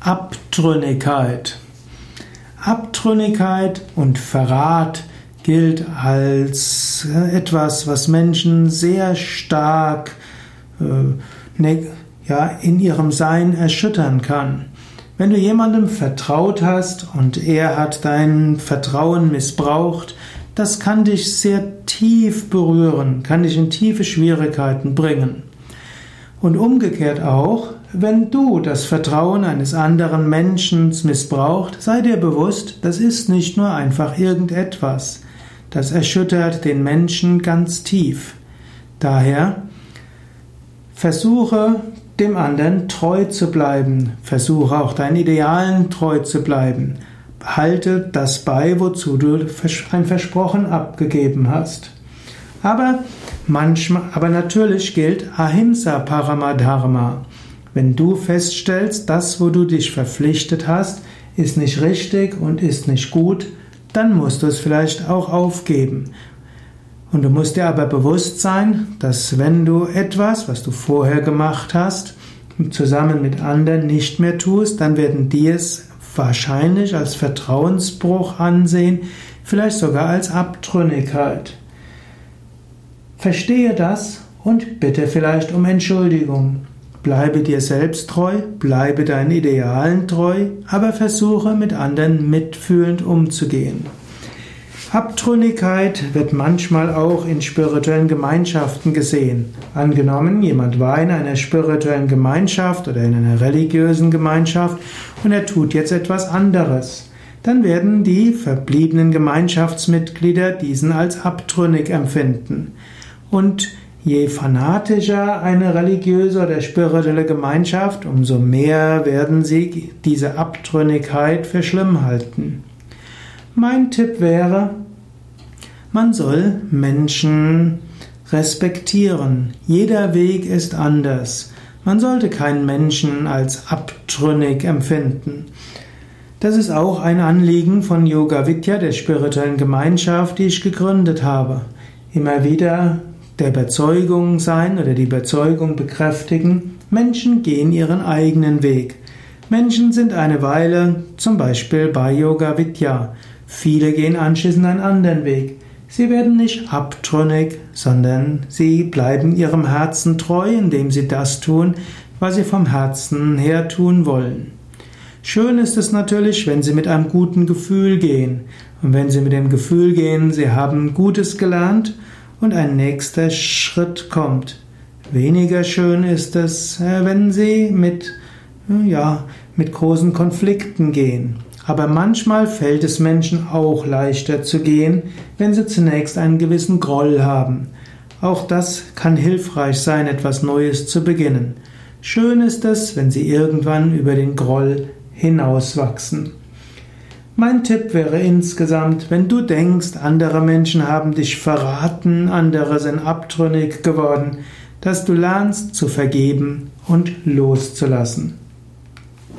Abtrünnigkeit. Abtrünnigkeit und Verrat gilt als äh, etwas, was Menschen sehr stark äh, ja, in ihrem Sein erschüttern kann. Wenn du jemandem vertraut hast und er hat dein Vertrauen missbraucht, das kann dich sehr tief berühren, kann dich in tiefe Schwierigkeiten bringen. Und umgekehrt auch, wenn du das Vertrauen eines anderen Menschen missbraucht, sei dir bewusst, das ist nicht nur einfach irgendetwas. Das erschüttert den Menschen ganz tief. Daher versuche dem anderen treu zu bleiben, versuche auch deinen Idealen treu zu bleiben. Halte das bei, wozu du ein Versprochen abgegeben hast. Aber manchmal, aber natürlich gilt Ahimsa Paramadharma. Wenn du feststellst, das, wo du dich verpflichtet hast, ist nicht richtig und ist nicht gut, dann musst du es vielleicht auch aufgeben. Und du musst dir aber bewusst sein, dass wenn du etwas, was du vorher gemacht hast, zusammen mit anderen nicht mehr tust, dann werden die es wahrscheinlich als Vertrauensbruch ansehen, vielleicht sogar als Abtrünnigkeit. Verstehe das und bitte vielleicht um Entschuldigung. Bleibe dir selbst treu, bleibe deinen Idealen treu, aber versuche mit anderen mitfühlend umzugehen. Abtrünnigkeit wird manchmal auch in spirituellen Gemeinschaften gesehen. Angenommen, jemand war in einer spirituellen Gemeinschaft oder in einer religiösen Gemeinschaft und er tut jetzt etwas anderes. Dann werden die verbliebenen Gemeinschaftsmitglieder diesen als abtrünnig empfinden. Und je fanatischer eine religiöse oder spirituelle Gemeinschaft, umso mehr werden sie diese Abtrünnigkeit für schlimm halten. Mein Tipp wäre, man soll Menschen respektieren. Jeder Weg ist anders. Man sollte keinen Menschen als abtrünnig empfinden. Das ist auch ein Anliegen von Yoga Vidya, der spirituellen Gemeinschaft, die ich gegründet habe. Immer wieder der Überzeugung sein oder die Überzeugung bekräftigen, Menschen gehen ihren eigenen Weg. Menschen sind eine Weile zum Beispiel bei Yoga Vidya. Viele gehen anschließend einen anderen Weg. Sie werden nicht abtrünnig, sondern sie bleiben ihrem Herzen treu, indem sie das tun, was sie vom Herzen her tun wollen. Schön ist es natürlich, wenn sie mit einem guten Gefühl gehen. Und wenn sie mit dem Gefühl gehen, sie haben Gutes gelernt und ein nächster Schritt kommt. Weniger schön ist es, äh, wenn sie mit, äh, ja, mit großen Konflikten gehen. Aber manchmal fällt es Menschen auch leichter zu gehen, wenn sie zunächst einen gewissen Groll haben. Auch das kann hilfreich sein, etwas Neues zu beginnen. Schön ist es, wenn sie irgendwann über den Groll hinauswachsen. Mein Tipp wäre insgesamt, wenn du denkst, andere Menschen haben dich verraten, andere sind abtrünnig geworden, dass du lernst zu vergeben und loszulassen.